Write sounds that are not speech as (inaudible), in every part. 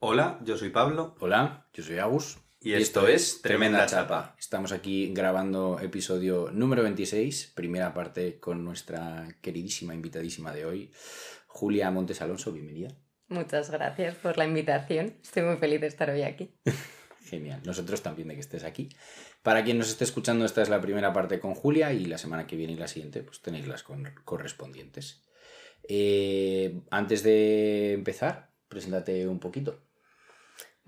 Hola, yo soy Pablo. Hola, yo soy Agus. Y esto es Tremenda Chapa. Estamos aquí grabando episodio número 26, primera parte con nuestra queridísima invitadísima de hoy, Julia Montes Alonso. Bienvenida. Muchas gracias por la invitación. Estoy muy feliz de estar hoy aquí. (laughs) Genial. Nosotros también de que estés aquí. Para quien nos esté escuchando, esta es la primera parte con Julia y la semana que viene y la siguiente, pues tenéis las con- correspondientes. Eh, antes de empezar, preséntate un poquito.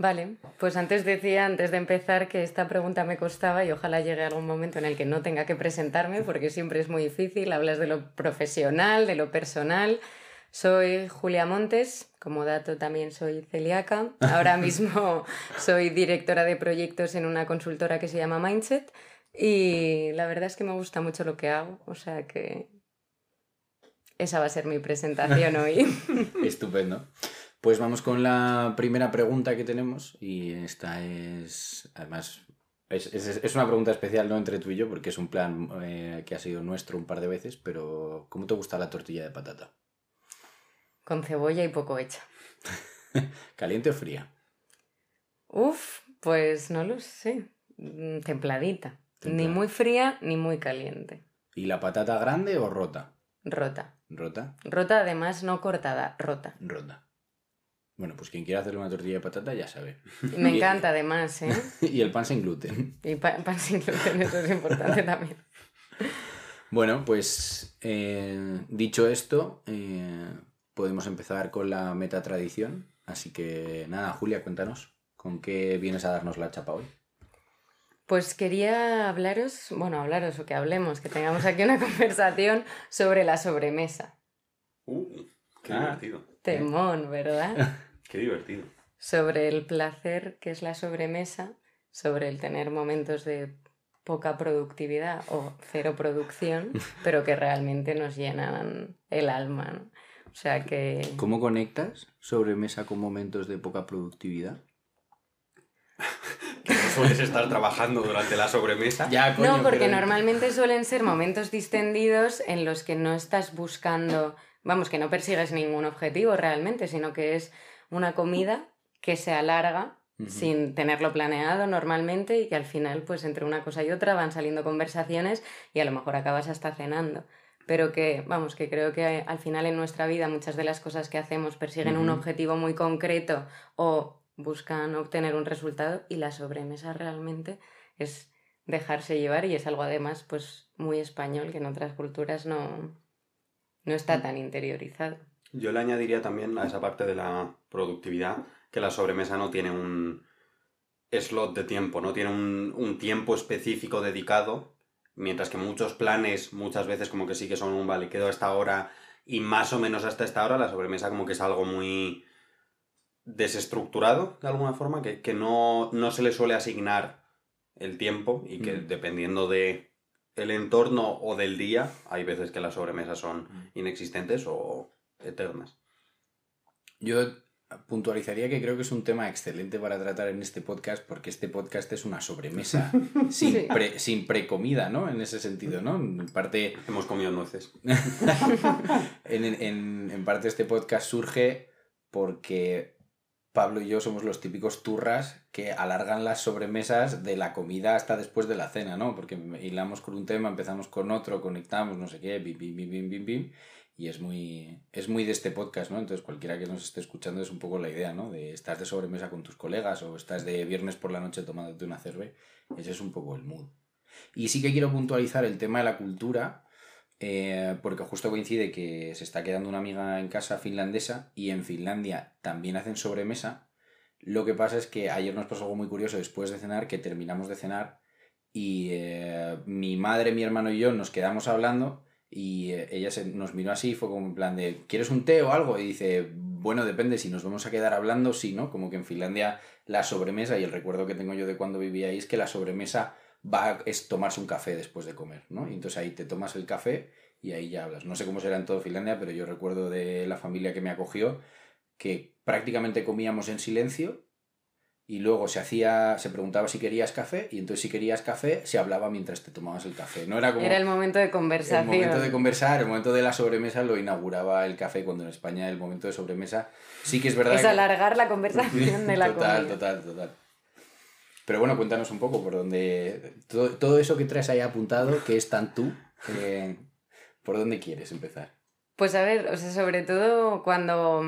Vale, pues antes decía, antes de empezar, que esta pregunta me costaba y ojalá llegue algún momento en el que no tenga que presentarme, porque siempre es muy difícil. Hablas de lo profesional, de lo personal. Soy Julia Montes, como dato también soy celíaca. Ahora (laughs) mismo soy directora de proyectos en una consultora que se llama Mindset y la verdad es que me gusta mucho lo que hago, o sea que esa va a ser mi presentación (laughs) hoy. Estupendo. Pues vamos con la primera pregunta que tenemos y esta es, además, es, es- es una pregunta especial no entre tú y yo porque es un plan eh, que ha sido nuestro un par de veces, pero ¿cómo te gusta la tortilla de patata? Con cebolla y poco hecha. (laughs) ¿Caliente o fría? Uf, pues no lo sé. Mm, Templadita. Ni muy fría ni muy caliente. ¿Y la patata grande o rota? Rota. ¿Rota? Rota además no cortada, rota. Rota. Bueno, pues quien quiera hacer una tortilla de patata ya sabe. Me (laughs) Y- encanta además, ¿eh? (laughs) y el pan sin gluten. Y pa- pan sin gluten, eso es importante también. (laughs) Bueno, pues eh, dicho esto, eh, podemos empezar con la metatradición. Así que nada, Julia, cuéntanos, ¿con qué vienes a darnos la chapa hoy? Pues quería hablaros, bueno, hablaros o que hablemos, que tengamos aquí una conversación sobre la sobremesa. Uh, qué Ah. divertido. Temón, ¿verdad? Qué divertido. sobre el placer que es la sobremesa, sobre el tener momentos de poca productividad o cero producción, (laughs) pero que realmente nos llenan el alma. ¿no? O sea que... ¿Cómo conectas sobremesa con momentos de poca productividad? (laughs) Que no sueles estar trabajando durante la sobremesa. Ya, no, porque normalmente suelen ser momentos distendidos en los que no estás buscando, vamos, que no persigues ningún objetivo realmente, sino que es una comida que se alarga sin tenerlo planeado normalmente y que al final, pues entre una cosa y otra van saliendo conversaciones y a lo mejor acabas hasta cenando. Pero que, vamos, que creo que al final en nuestra vida muchas de las cosas que hacemos persiguen un objetivo muy concreto o buscan obtener un resultado y la sobremesa realmente es dejarse llevar y es algo además pues muy español que en otras culturas no, no está tan interiorizado. Yo le añadiría también a esa parte de la productividad que la sobremesa no tiene un slot de tiempo, no tiene un, un tiempo específico dedicado, mientras que muchos planes muchas veces como que sí que son un vale, quedo a esta hora y más o menos hasta esta hora, la sobremesa como que es algo muy desestructurado de alguna forma, que, que no, no se le suele asignar el tiempo y que Mm. dependiendo de el entorno o del día, hay veces que las sobremesas son Mm. inexistentes o eternas. Yo puntualizaría que creo que es un tema excelente para tratar en este podcast porque este podcast es una sobremesa (laughs) sin, Sí. pre- sin precomida, ¿no? En ese sentido, ¿no? En parte, Hemos comido nueces. (laughs) en, en- en parte este podcast surge porque Pablo y yo somos los típicos turras que alargan las sobremesas de la comida hasta después de la cena, ¿no? Porque hilamos con un tema, empezamos con otro, conectamos, no sé qué, bim, bim, bim, bim, bim, bim, y es muy, es muy de este podcast, ¿no? Entonces cualquiera que nos esté escuchando es un poco la idea, ¿no? De estás de sobremesa con tus colegas o estás de viernes por la noche tomándote una cerve, ese es un poco el mood. Y sí que quiero puntualizar el tema de la cultura, eh, porque justo coincide que se está quedando una amiga en casa finlandesa y en Finlandia también hacen sobremesa. Lo que pasa es que ayer nos pasó algo muy curioso después de cenar, que terminamos de cenar y eh, mi madre, mi hermano y yo nos quedamos hablando y eh, ella se, nos miró así, fue como en plan de, ¿quieres un té o algo? Y dice, bueno, depende, si nos vamos a quedar hablando, sí, ¿no? Como que en Finlandia la sobremesa, y el recuerdo que tengo yo de cuando vivía ahí es que la sobremesa va es tomarse un café después de comer, ¿no? Y entonces ahí te tomas el café y ahí ya hablas. No sé cómo será en todo Finlandia, pero yo recuerdo de la familia que me acogió que prácticamente comíamos en silencio y luego se hacía, se preguntaba si querías café y entonces si querías café se hablaba mientras te tomabas el café. No era como Era el momento de conversación. el momento de conversar, el momento de la sobremesa lo inauguraba el café cuando en España el momento de sobremesa sí que es verdad Es que- alargar la conversación de la total, comida. total, total. Pero bueno, cuéntanos un poco por dónde todo, todo eso que traes ahí apuntado, que es tan tú, eh, ¿por dónde quieres empezar? Pues a ver, o sea, sobre todo cuando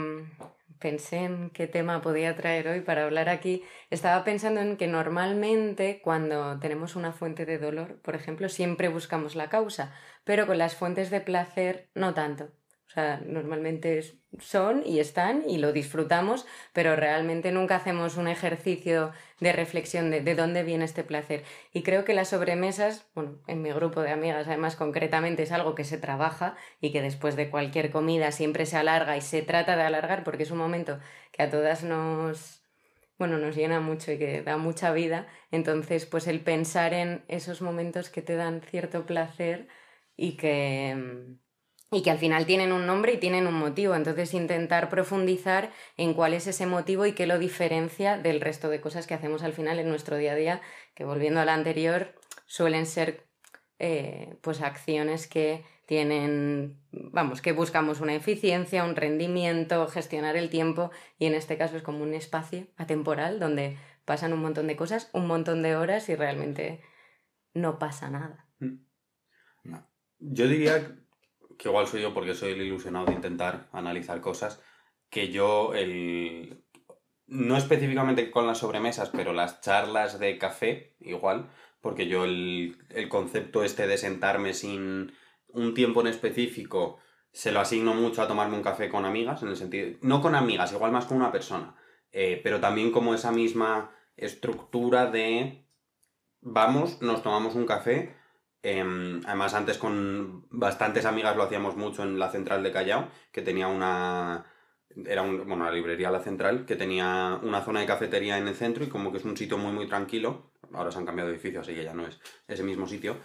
pensé en qué tema podía traer hoy para hablar aquí, estaba pensando en que normalmente cuando tenemos una fuente de dolor, por ejemplo, siempre buscamos la causa, pero con las fuentes de placer no tanto. O sea, normalmente son y están y lo disfrutamos, pero realmente nunca hacemos un ejercicio de reflexión de, de dónde viene este placer. Y creo que las sobremesas, bueno, en mi grupo de amigas además concretamente es algo que se trabaja y que después de cualquier comida siempre se alarga y se trata de alargar porque es un momento que a todas nos, bueno, nos llena mucho y que da mucha vida. Entonces, pues el pensar en esos momentos que te dan cierto placer y que, mm, y que al final tienen un nombre y tienen un motivo. Entonces, intentar profundizar en cuál es ese motivo y qué lo diferencia del resto de cosas que hacemos al final en nuestro día a día, que volviendo a la anterior, suelen ser eh, pues acciones que tienen, vamos, que buscamos una eficiencia, un rendimiento, gestionar el tiempo y en este caso es como un espacio atemporal donde pasan un montón de cosas, un montón de horas y realmente no pasa nada. Yo diría que igual soy yo porque soy el ilusionado de intentar analizar cosas, que yo el... No específicamente con las sobremesas, pero las charlas de café, igual, porque yo el, el concepto este de sentarme sin un tiempo en específico se lo asigno mucho a tomarme un café con amigas, en el sentido... No con amigas, igual más con una persona, eh, pero también como esa misma estructura de vamos, nos tomamos un café. Em, además, antes con bastantes amigas lo hacíamos mucho en la central de Callao, que tenía una. Era un, bueno, la librería La Central, que tenía una zona de cafetería en el centro y como que es un sitio muy, muy tranquilo. Ahora se han cambiado de edificio, así que ya no es ese mismo sitio.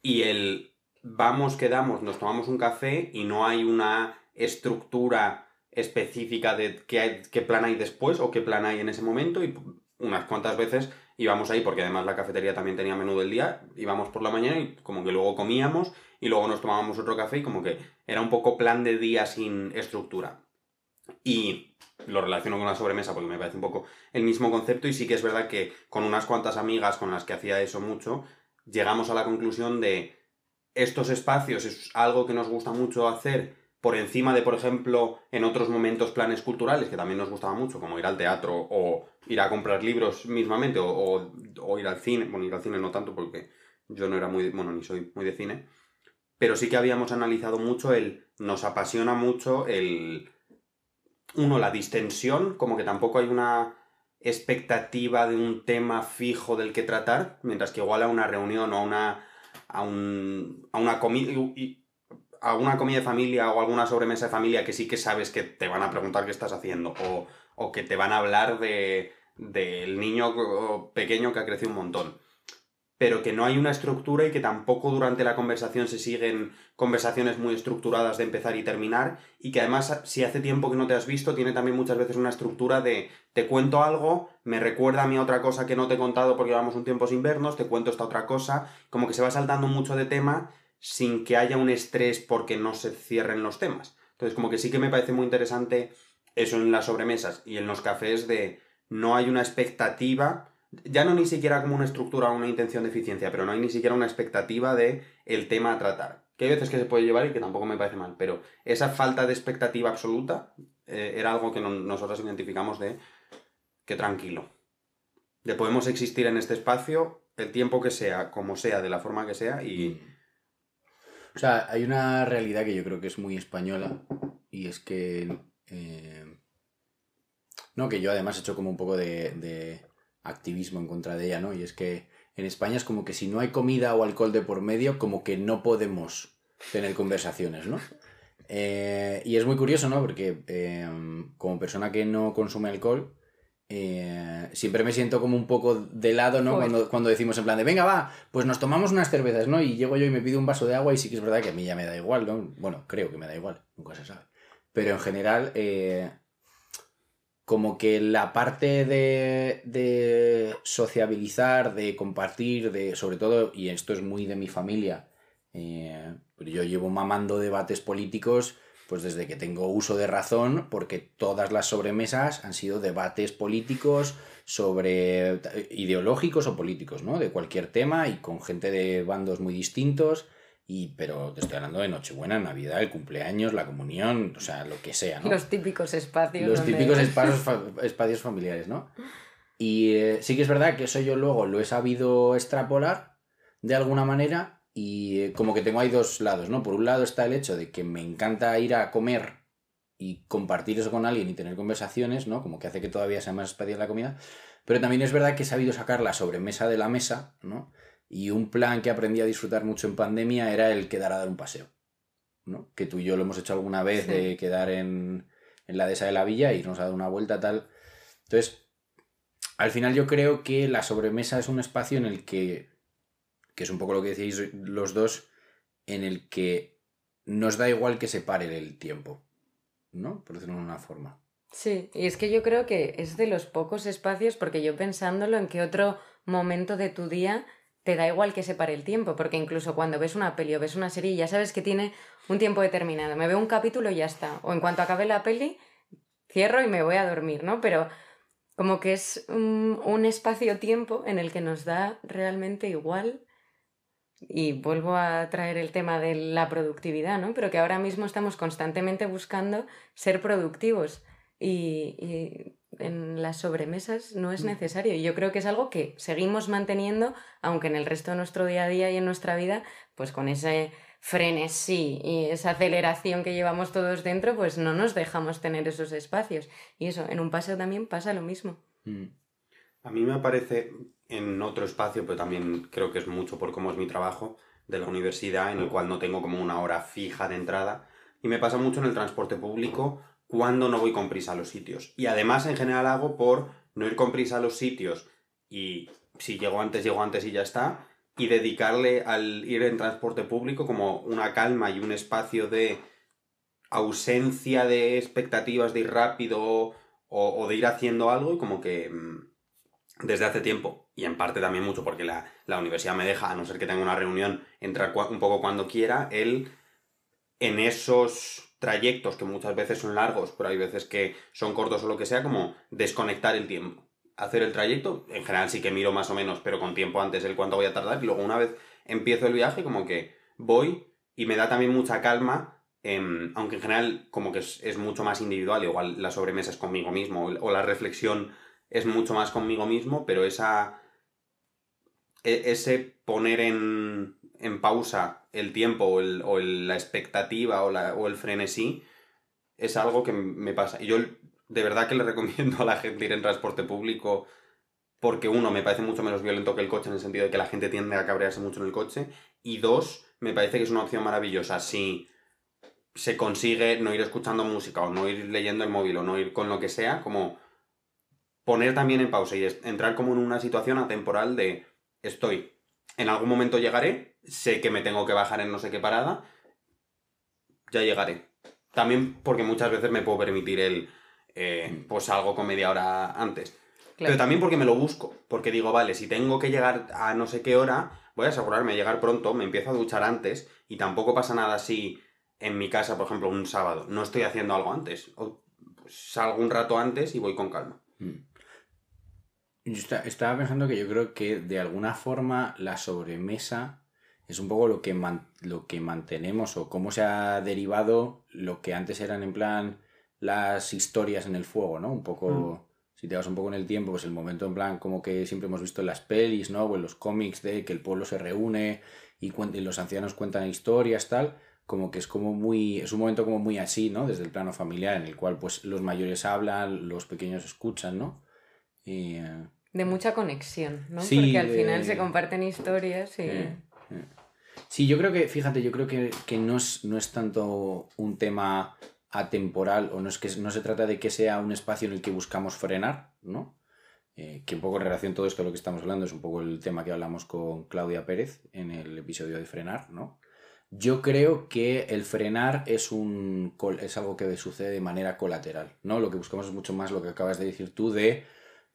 Y el vamos, quedamos, nos tomamos un café y no hay una estructura específica de qué, qué plan hay después o qué plan hay en ese momento y unas cuantas veces íbamos ahí porque además la cafetería también tenía menú del día, íbamos por la mañana y como que luego comíamos y luego nos tomábamos otro café y como que era un poco plan de día sin estructura. Y lo relaciono con la sobremesa porque me parece un poco el mismo concepto y sí que es verdad que con unas cuantas amigas con las que hacía eso mucho, llegamos a la conclusión de estos espacios es algo que nos gusta mucho hacer por encima de, por ejemplo, en otros momentos planes culturales, que también nos gustaba mucho, como ir al teatro o ir a comprar libros mismamente, o, ir al cine, bueno, ir al cine no tanto porque yo no era muy, bueno, ni soy muy de cine, pero sí que habíamos analizado mucho el, nos apasiona mucho el, uno, la distensión, como que tampoco hay una expectativa de un tema fijo del que tratar, mientras que igual a una reunión o a una, a un, a una comida, y- a una comida de familia o alguna sobremesa de familia que sí que sabes que te van a preguntar qué estás haciendo o, o que te van a hablar de del niño pequeño que ha crecido un montón. Pero que no hay una estructura y que tampoco durante la conversación se siguen conversaciones muy estructuradas de empezar y terminar y que además si hace tiempo que no te has visto tiene también muchas veces una estructura de te cuento algo, me recuerda a mí otra cosa que no te he contado porque llevamos un tiempo sin vernos, te cuento esta otra cosa, como que se va saltando mucho de tema sin que haya un estrés porque no se cierren los temas. Entonces como que sí que me parece muy interesante eso en las sobremesas y en los cafés de no hay una expectativa ya no ni siquiera como una estructura o una intención de eficiencia, pero no hay ni siquiera una expectativa de el tema a tratar. Que hay veces que se puede llevar y que tampoco me parece mal, pero esa falta de expectativa absoluta eh, era algo que no- nosotros identificamos de que tranquilo. De podemos existir en este espacio el tiempo que sea, como sea, de la forma que sea y... O sea, hay una realidad que yo creo que es muy española y es que... eh, No, que yo además he hecho como un poco de, de activismo en contra de ella, ¿no? Y es que en España es como que si no hay comida o alcohol de por medio, como que no podemos tener conversaciones, ¿no? Eh, y es muy curioso, ¿no? Porque eh, como persona que no consume alcohol, eh, siempre me siento como un poco de lado, ¿no? Cuando, cuando decimos en plan de, venga, va, pues nos tomamos unas cervezas, ¿no? Y llego yo y me pido un vaso de agua y sí que es verdad que a mí ya me da igual, ¿no? Bueno, creo que me da igual, nunca se sabe. Pero en general, eh, como que la parte de, de sociabilizar, de compartir, de sobre todo, y esto es muy de mi familia, eh, yo llevo mamando debates políticos pues desde que tengo uso de razón, porque todas las sobremesas han sido debates políticos sobre ideológicos o políticos, ¿no? De cualquier tema y con gente de bandos muy distintos. Y, pero te estoy hablando de Nochebuena, Navidad, el cumpleaños, la comunión, o sea, lo que sea, ¿no? Los típicos espacios. Los típicos (laughs) espacios, espacios familiares, ¿no? Y eh, sí que es verdad que eso yo luego lo he sabido extrapolar de alguna manera y eh, como que tengo ahí dos lados, ¿no? Por un lado está el hecho de que me encanta ir a comer y compartir eso con alguien y tener conversaciones, ¿no? Como que hace que todavía sea más especial la comida. Pero también es verdad que he sabido sacar la sobremesa de la mesa, ¿no? Y un plan que aprendí a disfrutar mucho en pandemia era el quedar a dar un paseo, ¿no? Que tú y yo lo hemos hecho alguna vez de quedar en, en la dehesa de la villa y irnos a dar una vuelta tal. Entonces, al final yo creo que la sobremesa es un espacio en el que que es un poco lo que decíais los dos, en el que nos da igual que se pare el tiempo, ¿no? Por decirlo de una forma. Sí, y es que yo creo que es de los pocos espacios, porque yo pensándolo en qué otro momento de tu día te da igual que se pare el tiempo, porque incluso cuando ves una peli o ves una serie ya sabes que tiene un tiempo determinado. Me veo un capítulo y ya está. O en cuanto acabe la peli, cierro y me voy a dormir, ¿no? Pero como que es un, un espacio-tiempo en el que nos da realmente igual y vuelvo a traer el tema de la productividad, ¿no? Pero que ahora mismo estamos constantemente buscando ser productivos y, en las sobremesas no es mm. necesario. Y yo creo que es algo que seguimos manteniendo, aunque en el resto de nuestro día a día y en nuestra vida, pues con ese frenesí y esa aceleración que llevamos todos dentro, pues no nos dejamos tener esos espacios. Y eso, en un paseo también pasa lo mismo. Mm. A mí me parece en otro espacio, pero también creo que es mucho por cómo es mi trabajo de la universidad, en el cual no tengo como una hora fija de entrada. Y me pasa mucho en el transporte público cuando no voy con prisa a los sitios. Y además en general hago por no ir con prisa a los sitios y si llego antes, llego antes y ya está. Y dedicarle al ir en transporte público como una calma y un espacio de ausencia de expectativas de ir rápido o, o de ir haciendo algo y como que mm, desde hace tiempo, y en parte también mucho porque la, universidad me deja, a no ser que tenga una reunión, entrar un poco cuando quiera, él en esos trayectos que muchas veces son largos, pero hay veces que son cortos o lo que sea, como desconectar el tiempo. Hacer el trayecto, en general sí que miro más o menos, pero con tiempo antes el cuánto voy a tardar, y luego una vez empiezo el viaje, como que voy y me da también mucha calma em, aunque en general como que es, mucho más individual, igual la sobremesa es conmigo mismo o la reflexión es mucho más conmigo mismo, pero esa. E, ese poner en, en pausa el tiempo o, el, o la expectativa o, la, o el frenesí es algo que me pasa. Y yo de verdad que le (laughs) recomiendo a la gente ir en transporte público porque uno, me parece mucho menos violento que el coche en el sentido de que la gente tiende a cabrearse mucho en el coche y dos, me parece que es una opción maravillosa si se consigue no ir escuchando música o no ir leyendo el móvil o no ir con lo que sea, como poner también en pausa y entrar como en una situación atemporal de estoy, en algún momento llegaré, sé que me tengo que bajar en no sé qué parada, ya llegaré. También porque muchas veces me puedo permitir el, eh, pues algo con media hora antes. Pero también porque me lo busco, porque digo, vale, si tengo que llegar a no sé qué hora, voy a asegurarme de llegar pronto, me empiezo a duchar antes y tampoco pasa nada si en mi casa, por ejemplo, un sábado, no estoy haciendo algo antes. O, pues, salgo un rato antes y voy con calma. Mm. Yo estaba pensando que yo creo que de alguna forma la sobremesa es un poco lo que, lo que mantenemos o cómo se ha derivado lo que antes eran en plan las historias en el fuego, ¿no? Un poco, mm. si te vas un poco en el tiempo, pues el momento en plan como que siempre hemos visto en las pelis, ¿no? O en los cómics de que el pueblo se reúne y, y los ancianos cuentan historias, tal como que es como muy es un momento como muy así no desde el plano familiar en el cual pues los mayores hablan los pequeños escuchan no eh, de mucha conexión, ¿no? Porque al final se comparten historias y... Sí, yo creo que, fíjate, yo creo que, no, es, no es tanto un tema atemporal o no es que no se trata de que sea un espacio en el que buscamos frenar, ¿no? Eh, que un poco en relación a todo esto de lo que estamos hablando es un poco el tema que hablamos con Claudia Pérez en el episodio de frenar, ¿no? Yo creo que el frenar es, un, es algo que sucede de manera colateral, ¿no? Lo que buscamos es mucho más lo que acabas de decir tú de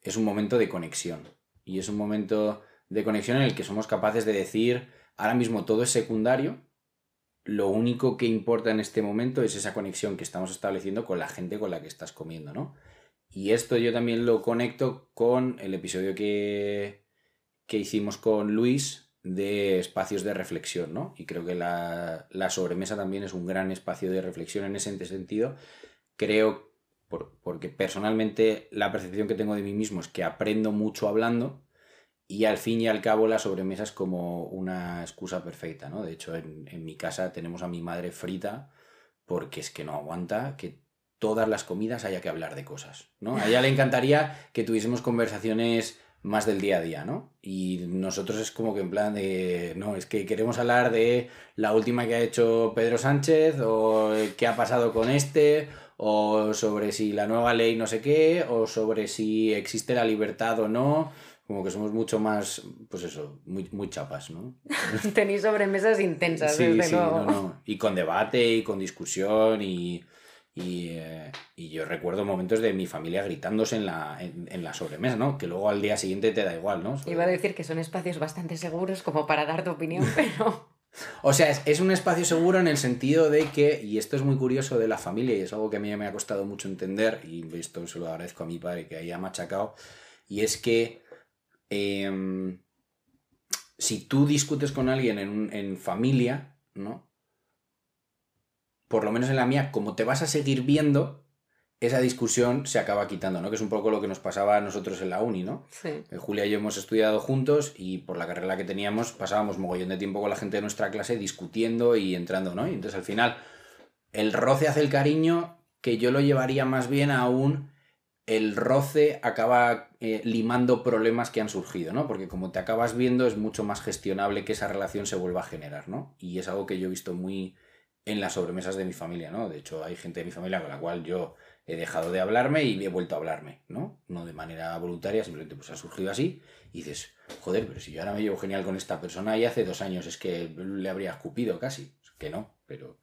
es un momento de conexión y es un momento de conexión en el que somos capaces de decir ahora mismo todo es secundario, lo único que importa en este momento es esa conexión que estamos estableciendo con la gente con la que estás comiendo, ¿no? Y esto yo también lo conecto con el episodio que, que hicimos con Luis de espacios de reflexión, ¿no? Y creo que la, sobremesa también es un gran espacio de reflexión en ese sentido. Creo, porque personalmente la percepción que tengo de mí mismo es que aprendo mucho hablando y al fin y al cabo la sobremesa es como una excusa perfecta, ¿no? De hecho, en, en mi casa tenemos a mi madre frita porque es que no aguanta que todas las comidas haya que hablar de cosas, ¿no? A ella le encantaría que tuviésemos conversaciones más del día a día, ¿no? Y nosotros es como que en plan de, no, es que queremos hablar de la última que ha hecho Pedro Sánchez o qué ha pasado con este o sobre si la nueva ley no sé qué o sobre si existe la libertad o no. Como que somos mucho más, pues eso, muy, muy chapas, ¿no? (laughs) Tenéis sobremesas intensas, desde sí, luego. No, no. Y con debate y con discusión y eh, y, yo recuerdo momentos de mi familia gritándose en la, en, la sobremesa, ¿no? Que luego al día siguiente te da igual, ¿no? Iba a decir que son espacios bastante seguros como para dar tu opinión, (laughs) pero... o sea, es, un espacio seguro en el sentido de que, y esto es muy curioso de la familia y es algo que a mí me ha costado mucho entender, y esto se lo agradezco a mi padre que haya machacado, y es que em, si tú discutes con alguien en, en familia, ¿no? por lo menos en la mía, como te vas a seguir viendo, esa discusión se acaba quitando, ¿no? Que es un poco lo que nos pasaba a nosotros en la uni, ¿no? Sí. Eh, Julia y yo hemos estudiado juntos y por la carrera que teníamos pasábamos mogollón de tiempo con la gente de nuestra clase discutiendo y entrando, ¿no? Y entonces al final el roce hace el cariño que yo lo llevaría más bien a un el roce acaba eh, limando problemas que han surgido, ¿no? Porque como te acabas viendo es mucho más gestionable que esa relación se vuelva a generar, ¿no? Y es algo que yo he visto muy, en las sobremesas de mi familia, ¿no? De hecho, hay gente de mi familia con la cual yo he dejado de hablarme y he vuelto a hablarme, ¿no? No de manera voluntaria, simplemente pues ha surgido así y dices, joder, pero si yo ahora me llevo genial con esta persona y hace dos años es que le habría escupido casi. Que no, pero...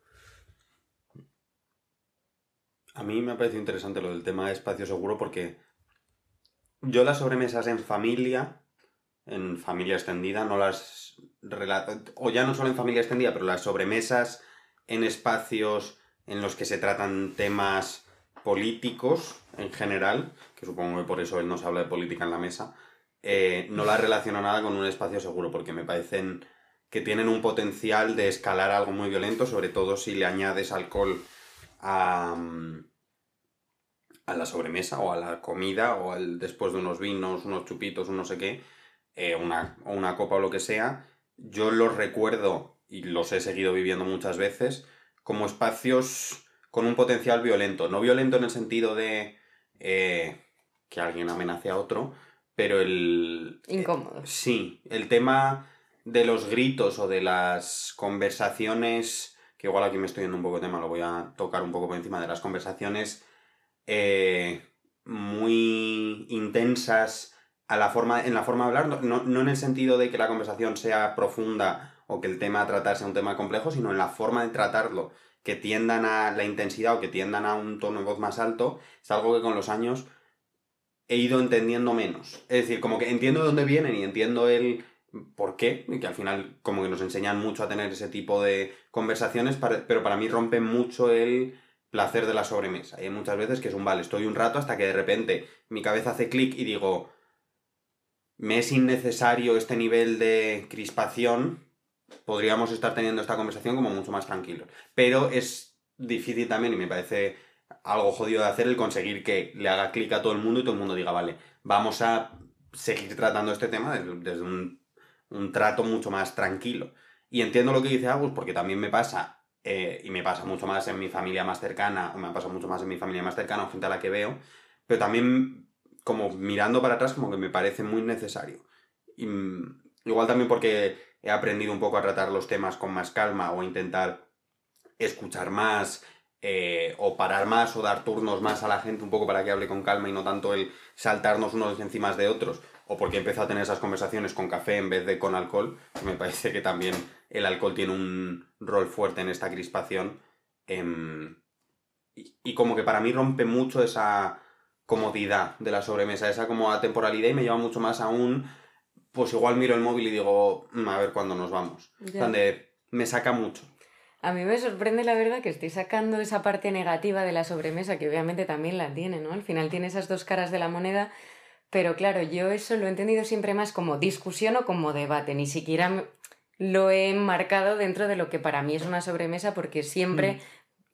A mí me ha parecido interesante lo del tema de espacio seguro porque yo las sobremesas en familia, en familia extendida, no las... O ya no solo en familia extendida, pero las sobremesas en espacios en los que se tratan temas políticos en general, que supongo que por eso él nos habla de política en la mesa, eh, no la relaciono nada con un espacio seguro, porque me parecen que tienen un potencial de escalar algo muy violento, sobre todo si le añades alcohol a, a la sobremesa o a la comida o al, después de unos vinos, unos chupitos, un no sé qué, eh, una, una copa o lo que sea. Yo los recuerdo y los he seguido viviendo muchas veces, como espacios con un potencial violento. No violento en el sentido de eh, que alguien amenace a otro, pero el... Incómodo. sí, el tema de los gritos o de las conversaciones, que igual aquí me estoy yendo un poco de tema, lo voy a tocar un poco por encima de las conversaciones eh, muy intensas a la forma, en la forma de hablar, no, no en el sentido de que la conversación sea profunda o que el tema a tratar sea un tema complejo, sino en la forma de tratarlo, que tiendan a la intensidad o que tiendan a un tono de voz más alto, es algo que con los años he ido entendiendo menos. Es decir, como que entiendo de dónde vienen y entiendo el por qué, y que al final como que nos enseñan mucho a tener ese tipo de conversaciones, pero para mí rompe mucho el placer de la sobremesa. Y hay muchas veces que es un vale, estoy un rato hasta que de repente mi cabeza hace clic y digo, me es innecesario este nivel de crispación podríamos estar teniendo esta conversación como mucho más tranquilos. Pero es difícil también y me parece algo jodido de hacer el conseguir que le haga clic a todo el mundo y todo el mundo diga, vale, vamos a seguir tratando este tema desde, un, trato mucho más tranquilo. Y entiendo lo que dice Agus porque también me pasa, eh, y me pasa mucho más en mi familia más cercana, o me pasa mucho más en mi familia más cercana o gente a la que veo, pero también como mirando para atrás como que me parece muy necesario. Y, mm, igual también porque he aprendido un poco a tratar los temas con más calma o intentar escuchar más eh, o parar más o dar turnos más a la gente un poco para que hable con calma y no tanto el saltarnos unos encima de otros o porque empezó a tener esas conversaciones con café en vez de con alcohol, que me parece que también el alcohol tiene un rol fuerte en esta crispación. em, y, y como que para mí rompe mucho esa comodidad de la sobremesa, esa como atemporalidad y me lleva mucho más a un, pues igual miro el móvil y digo, "Mm, a ver cuándo nos vamos. Ya. Donde me saca mucho. A mí me sorprende la verdad que estoy sacando esa parte negativa de la sobremesa, que obviamente también la tiene, ¿no? Al final tiene esas dos caras de la moneda, pero claro, yo eso lo he entendido siempre más como discusión o como debate, ni siquiera lo he marcado dentro de lo que para mí es una sobremesa, porque siempre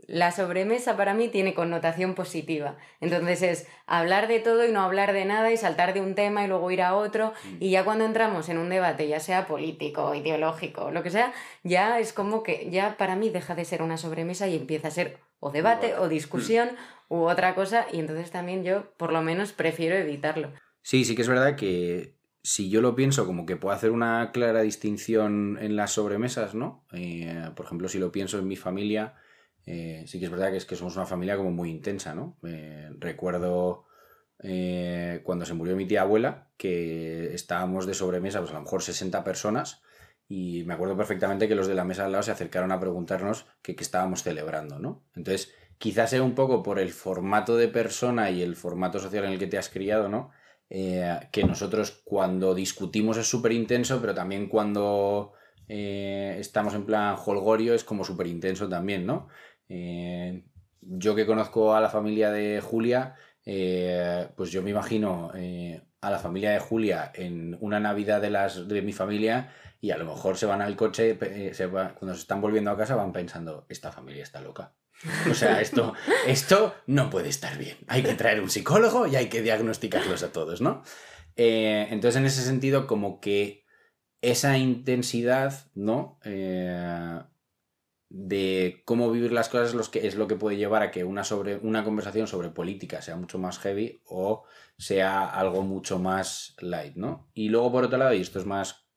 la sobremesa para mí tiene connotación positiva. Entonces es hablar de todo y no hablar de nada y saltar de un tema y luego ir a otro. Y ya cuando entramos en un debate, ya sea político, ideológico, lo que sea, ya es como que ya para mí deja de ser una sobremesa y empieza a ser o debate o discusión u otra cosa. Y entonces también yo por lo menos prefiero evitarlo. Sí, sí que es verdad que si yo lo pienso como que puedo hacer una clara distinción en las sobremesas, ¿no? Eh, por ejemplo, si lo pienso en mi familia, eh, sí que es verdad que es que somos una familia como muy intensa, ¿no? Eh, recuerdo eh, cuando se murió mi tía abuela, que estábamos de sobremesa, pues a lo mejor 60 personas, y me acuerdo perfectamente que los de la mesa al lado se acercaron a preguntarnos qué estábamos celebrando, ¿no? Entonces, quizás sea un poco por el formato de persona y el formato social en el que te has criado, ¿no? Eh, que nosotros cuando discutimos es súper intenso, pero también cuando estamos en plan holgorio es como súper intenso también, ¿no? Eh, yo que conozco a la familia de Julia, eh, pues yo me imagino eh, a la familia de Julia en una Navidad de, las, de mi familia y a lo mejor se van al coche, se va- cuando se están volviendo a casa van pensando, esta familia está loca. O sea, esto, (laughs) esto no puede estar bien. Hay que traer un psicólogo y hay que diagnosticarlos a todos, ¿no? Eh, entonces, en ese sentido, como que esa intensidad, ¿no? Eh, de cómo vivir las cosas que, es lo que puede llevar a que una, sobre, una conversación sobre política sea mucho más heavy o sea algo mucho más light, ¿no? Y luego, por otro lado, y esto es más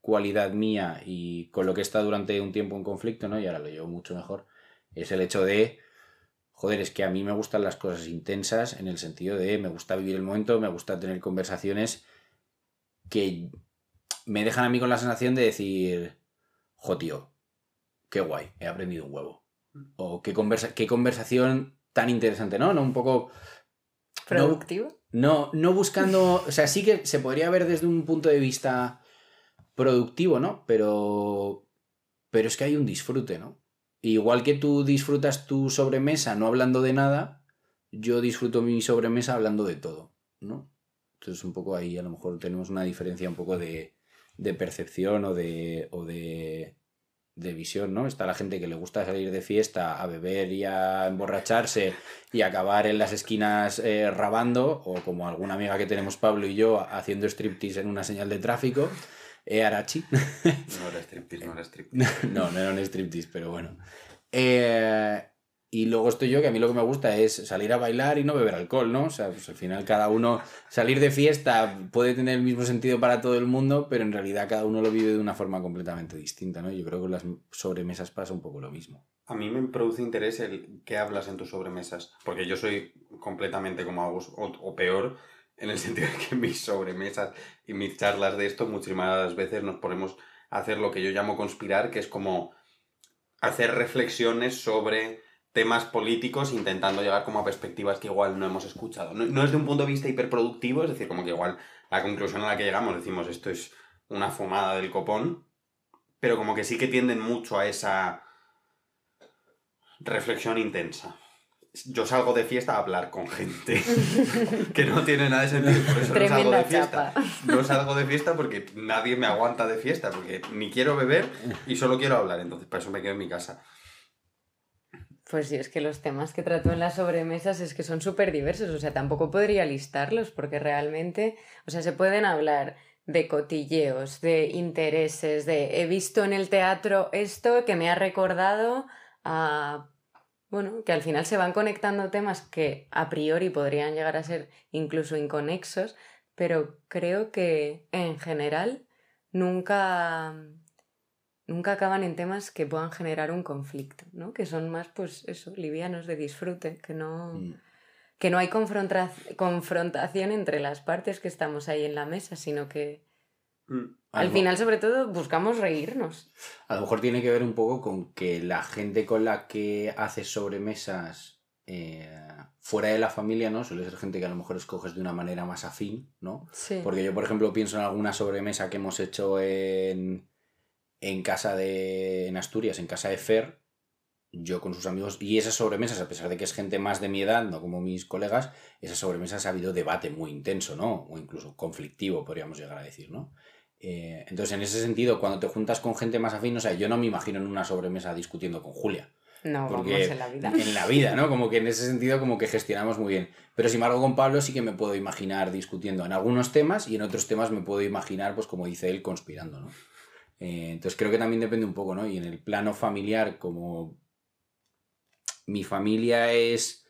cualidad mía y con lo que estado durante un tiempo en conflicto, ¿no? Y ahora lo llevo mucho mejor, es el hecho de, joder, es que a mí me gustan las cosas intensas en el sentido de me gusta vivir el momento, me gusta tener conversaciones que me dejan a mí con la sensación de decir, jo, tío, qué guay, he aprendido un huevo. O qué, conversa qué conversación tan interesante, ¿no? No un poco... ¿Productivo? No, no buscando. O sea, sí que se podría ver desde un punto de vista productivo, ¿no? Pero. Pero es que hay un disfrute, ¿no? Igual que tú disfrutas tu sobremesa no hablando de nada, yo disfruto mi sobremesa hablando de todo, ¿no? Entonces, un poco ahí a lo mejor tenemos una diferencia un poco de, de percepción o de. o de de visión, ¿no? Está la gente que le gusta salir de fiesta a beber y a emborracharse y acabar en las esquinas eh, rabando, o como alguna amiga que tenemos Pablo y yo haciendo striptease en una señal de tráfico, eh, Arachi. No era striptease, no era (laughs) striptease. no, no era un striptease, pero bueno. Eh, y luego estoy yo, que a mí lo que me gusta es salir a bailar y no beber alcohol, ¿no? O sea, pues al final cada uno, salir de fiesta puede tener el mismo sentido para todo el mundo, pero en realidad cada uno lo vive de una forma completamente distinta, ¿no? Yo creo que con las sobremesas pasa un poco lo mismo. A mí me produce interés el qué hablas en tus sobremesas, porque yo soy completamente como Agus, o, o peor, en el (laughs) sentido de que mis sobremesas y mis charlas de esto muchísimas veces nos ponemos a hacer lo que yo llamo conspirar, que es como hacer reflexiones sobre temas políticos intentando llegar como a perspectivas que igual no hemos escuchado. No, no es de un punto de vista hiperproductivo, es decir, como que igual la conclusión a la que llegamos decimos esto es una fumada del copón, pero como que sí que tienden mucho a esa reflexión intensa. Yo salgo de fiesta a hablar con gente (laughs) que no tiene nada de sentido, por eso no salgo de fiesta. chapa. No salgo de fiesta porque nadie me aguanta de fiesta, porque ni quiero beber y solo quiero hablar, entonces para eso me quedo en mi casa. Pues sí, es que los temas que trato en las sobremesas es que son súper diversos, o sea, tampoco podría listarlos porque realmente, o sea, se pueden hablar de cotilleos, de intereses, de he visto en el teatro esto que me ha recordado a... Bueno, que al final se van conectando temas que a priori podrían llegar a ser incluso inconexos, pero creo que en general nunca nunca acaban en temas que puedan generar un conflicto, ¿no? Que son más, pues eso, livianos de disfrute, que no, Mm. que no hay confronta- confrontación entre las partes que estamos ahí en la mesa, sino que Mm. Al final, sobre todo, buscamos reírnos. A lo mejor tiene que ver un poco con que la gente con la que haces sobremesas eh, fuera de la familia, ¿no? Suele ser gente que a lo mejor escoges de una manera más afín, ¿no? Sí. Porque yo, por ejemplo, pienso en alguna sobremesa que hemos hecho en, en casa de. en Asturias, en casa de Fer, yo con sus amigos. Y esas sobremesas, a pesar de que es gente más de mi edad, no como mis colegas, esas sobremesas ha habido debate muy intenso, ¿no? O incluso conflictivo, podríamos llegar a decir, ¿no? Eh, entonces, en ese sentido, cuando te juntas con gente más afín, o sea, yo no me imagino en una sobremesa discutiendo con Julia. No, Porque vamos en la vida. en la vida, ¿no? Como que en ese sentido como que gestionamos muy bien. Pero sin embargo con Pablo sí que me puedo imaginar discutiendo en algunos temas y en otros temas me puedo imaginar, pues como dice él, conspirando, ¿no? Eh, entonces creo que también depende un poco, ¿no? Y en el plano familiar, como mi familia es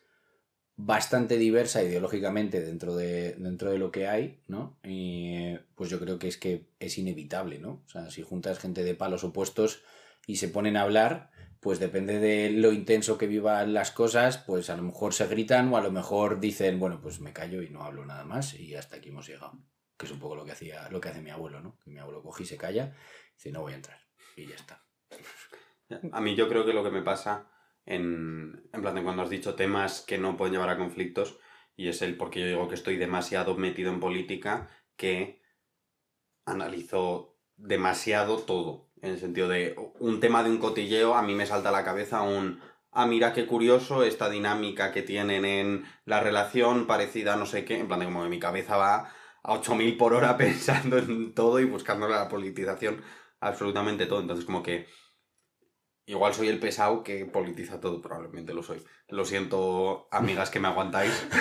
bastante diversa ideológicamente dentro de, dentro de lo que hay, ¿no? Y, pues yo creo que es que es inevitable, ¿no? O sea, si juntas gente de palos opuestos y se ponen a hablar, pues depende de lo intenso que vivan las cosas, pues a lo mejor se gritan o a lo mejor dicen, bueno, pues me callo y no hablo nada más y hasta aquí hemos llegado. Que es un poco lo que hacía, lo que hace mi abuelo, ¿no? Que mi abuelo coge y se calla dice, no voy a entrar. Y ya está. A mí yo creo que lo que me pasa en, en plan de cuando has dicho temas que no pueden llevar a conflictos, y es el porque yo digo que estoy demasiado metido en política, que analizo demasiado todo. En el sentido de un tema de un cotilleo, a mí me salta a la cabeza un... Ah, mira qué curioso esta dinámica que tienen en la relación parecida a no sé qué. En plan de como que mi cabeza va a 8000 por hora (laughs) pensando en todo y buscando la politización absolutamente todo. Entonces como que igual soy el pesado que politiza todo, probablemente lo soy. Lo siento, amigas que me aguantáis. (laughs)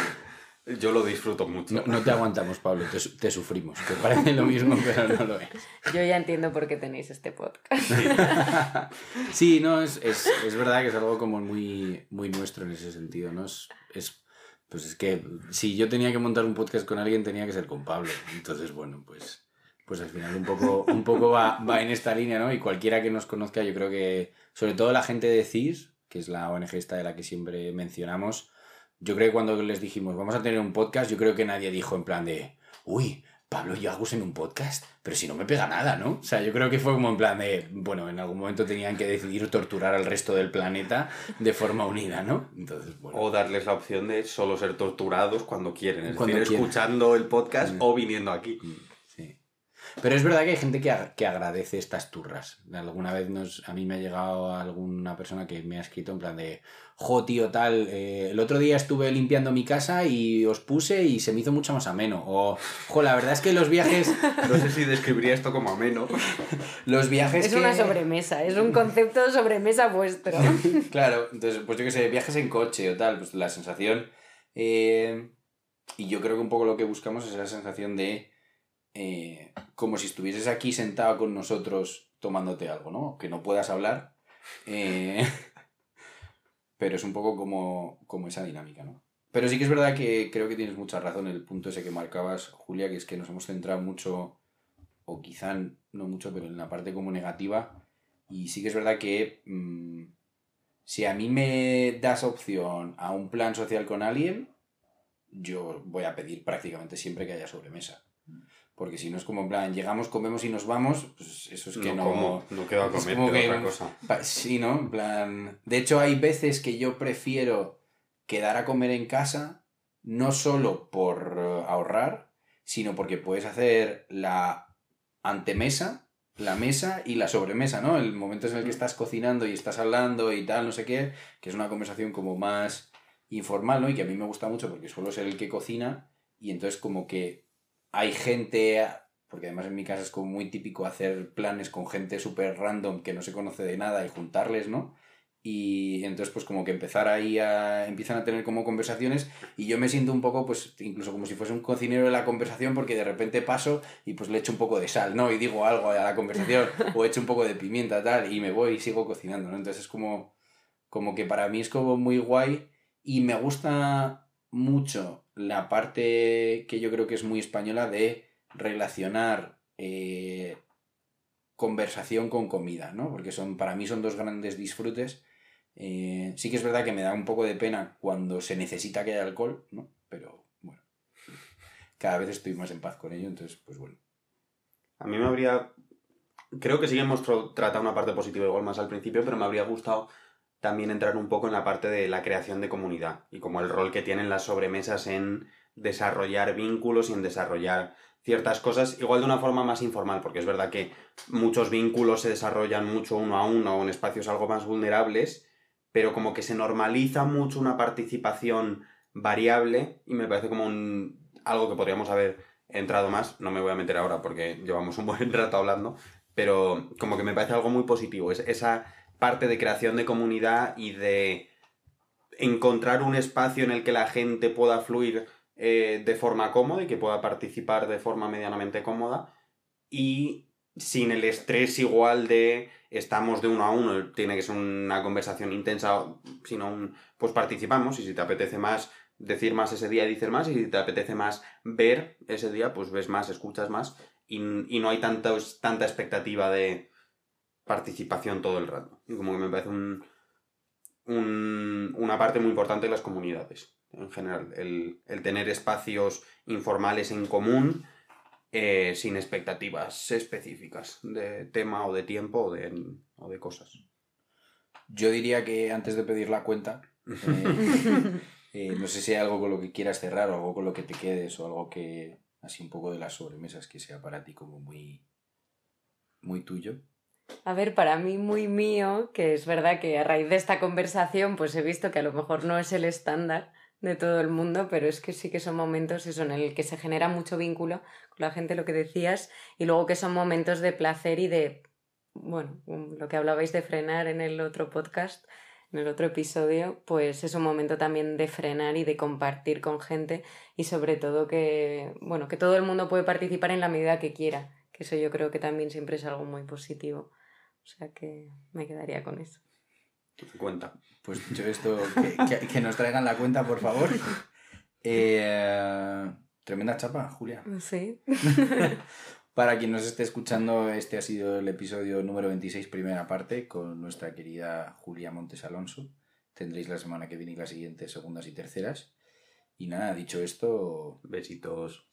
Yo lo disfruto mucho. No, no te aguantamos, Pablo, te, te sufrimos. Que parece lo mismo, (laughs) pero no lo es. Yo ya entiendo por qué tenéis este podcast. (laughs) Sí, no, es, es, es verdad que es algo como muy, muy nuestro en ese sentido, ¿no? Es, es- pues es que si yo tenía que montar un podcast con alguien tenía que ser con Pablo. Entonces, bueno, pues, pues al final un poco, un poco va, va en esta línea, ¿no? Y cualquiera que nos conozca, yo creo que, sobre todo la gente de CIS, que es la ONG esta de la que siempre mencionamos, yo creo que cuando les dijimos, vamos a tener un podcast, yo creo que nadie dijo en plan de, uy, Pablo y Agus en un podcast, pero si no me pega nada, ¿no? O sea, yo creo que fue como en plan de, bueno, en algún momento tenían que decidir torturar al resto del planeta de forma unida, ¿no? Entonces, bueno. O darles la opción de solo ser torturados cuando quieren. Es Cuando decir, quieren. escuchando el podcast Mm. o viniendo aquí. Sí. Pero es verdad que hay gente que, ag- que agradece estas turras. Alguna vez nos, a mí me ha llegado alguna persona que me ha escrito en plan de, jo, tío, tal, eh, el otro día estuve limpiando mi casa y os puse y se me hizo mucho más ameno. O, jo, la verdad es que los viajes... (laughs) No sé si describiría esto como ameno. (laughs) Los viajes Es que... una sobremesa, es un concepto de sobremesa vuestro. (laughs) Claro, entonces, pues yo qué sé, viajes en coche o tal, pues la sensación. eh, y yo creo que un poco lo que buscamos es la sensación de. Eh, como si estuvieses aquí sentado con nosotros tomándote algo, ¿no? Que no puedas hablar. eh, (laughs) pero es un poco como, como esa dinámica, ¿no? Pero sí que es verdad que creo que tienes mucha razón en el punto ese que marcabas, Julia, que es que nos hemos centrado mucho, o quizá no mucho, pero en la parte como negativa. Y sí que es verdad que mm, si a mí me das opción a un plan social con alguien, yo voy a pedir prácticamente siempre que haya sobremesa. Porque si no es como en plan, llegamos, comemos y nos vamos, pues eso es que no... como, no quedo a es comer, como que- otra cosa. Sí, ¿no? En plan. De hecho, hay veces que yo prefiero quedar a comer en casa, no solo por eh, ahorrar, sino porque puedes hacer la antemesa, la mesa y la sobremesa, ¿no? El momento en el que estás cocinando y estás hablando y tal, no sé qué, que es una conversación como más informal, ¿no? Y que a mí me gusta mucho porque suelo ser el que cocina y entonces como que hay gente, porque además en mi casa es como muy típico hacer planes con gente súper random que no se conoce de nada y juntarles, ¿no? Y entonces pues como que empezar ahí a... empiezan a tener como conversaciones y yo me siento un poco pues incluso como si fuese un cocinero de la conversación porque de repente paso y pues le echo un poco de sal, ¿no? Y digo algo a la conversación (laughs) o echo un poco de pimienta tal y me voy y sigo cocinando, ¿no? Entonces es como, como que para mí es como muy guay y me gusta mucho la parte que yo creo que es muy española de relacionar eh, conversación con comida, ¿no? Porque son, para mí son dos grandes disfrutes. Eh, sí que es verdad que me da un poco de pena cuando se necesita que haya alcohol, ¿no? Pero bueno, cada vez estoy más en paz con ello, entonces, pues bueno. A mí me habría... Creo que sí que hemos tratado una parte positiva igual más al principio, pero me habría gustado también entrar un poco en la parte de la creación de comunidad y como el rol que tienen las sobremesas en desarrollar vínculos y en desarrollar ciertas cosas, igual de una forma más informal, porque es verdad que muchos vínculos se desarrollan mucho uno a uno o en espacios algo más vulnerables, pero como que se normaliza mucho una participación variable y me parece como un, algo que podríamos haber entrado más, no me voy a meter ahora porque llevamos un buen (laughs) rato hablando, pero como que me parece algo muy positivo, es esa parte de creación de comunidad y de encontrar un espacio en el que la gente pueda fluir eh, de forma cómoda y que pueda participar de forma medianamente cómoda y sin el estrés igual de estamos de uno a uno, tiene que ser una conversación intensa, sino un, pues participamos y si te apetece más decir más ese día, dices más y si te apetece más ver ese día, pues ves más, escuchas más y, no hay tanta, tanta expectativa de participación todo el rato. Y como que me parece un, un- una parte muy importante de las comunidades en general, el, el tener espacios informales en común eh, sin expectativas específicas de tema o de tiempo o de, o de cosas. Yo diría que antes de pedir la cuenta, (laughs) eh, eh, no sé si hay algo con lo que quieras cerrar o algo con lo que te quedes o algo que, así un poco de las sobremesas que sea para ti como muy, muy tuyo. A ver, para mí muy mío, que es verdad que a raíz de esta conversación pues he visto que a lo mejor no es el estándar de todo el mundo, pero es que sí que son momentos eso, en el que se genera mucho vínculo con la gente, lo que decías, y luego que son momentos de placer y de, bueno, lo que hablabais de frenar en el otro podcast, en el otro episodio, pues es un momento también de frenar y de compartir con gente y sobre todo que, bueno, que todo el mundo puede participar en la medida que quiera, que eso yo creo que también siempre es algo muy positivo. O sea que me quedaría con eso. Cuenta. Pues dicho esto, que, que- que nos traigan la cuenta, por favor. Eh, tremenda chapa, Julia. Sí. (laughs) Para quien nos esté escuchando, este ha sido el episodio número 26, primera parte, con nuestra querida Julia Montes Alonso. Tendréis la semana que viene y la siguiente, segundas y terceras. Y nada, dicho esto, Besitos.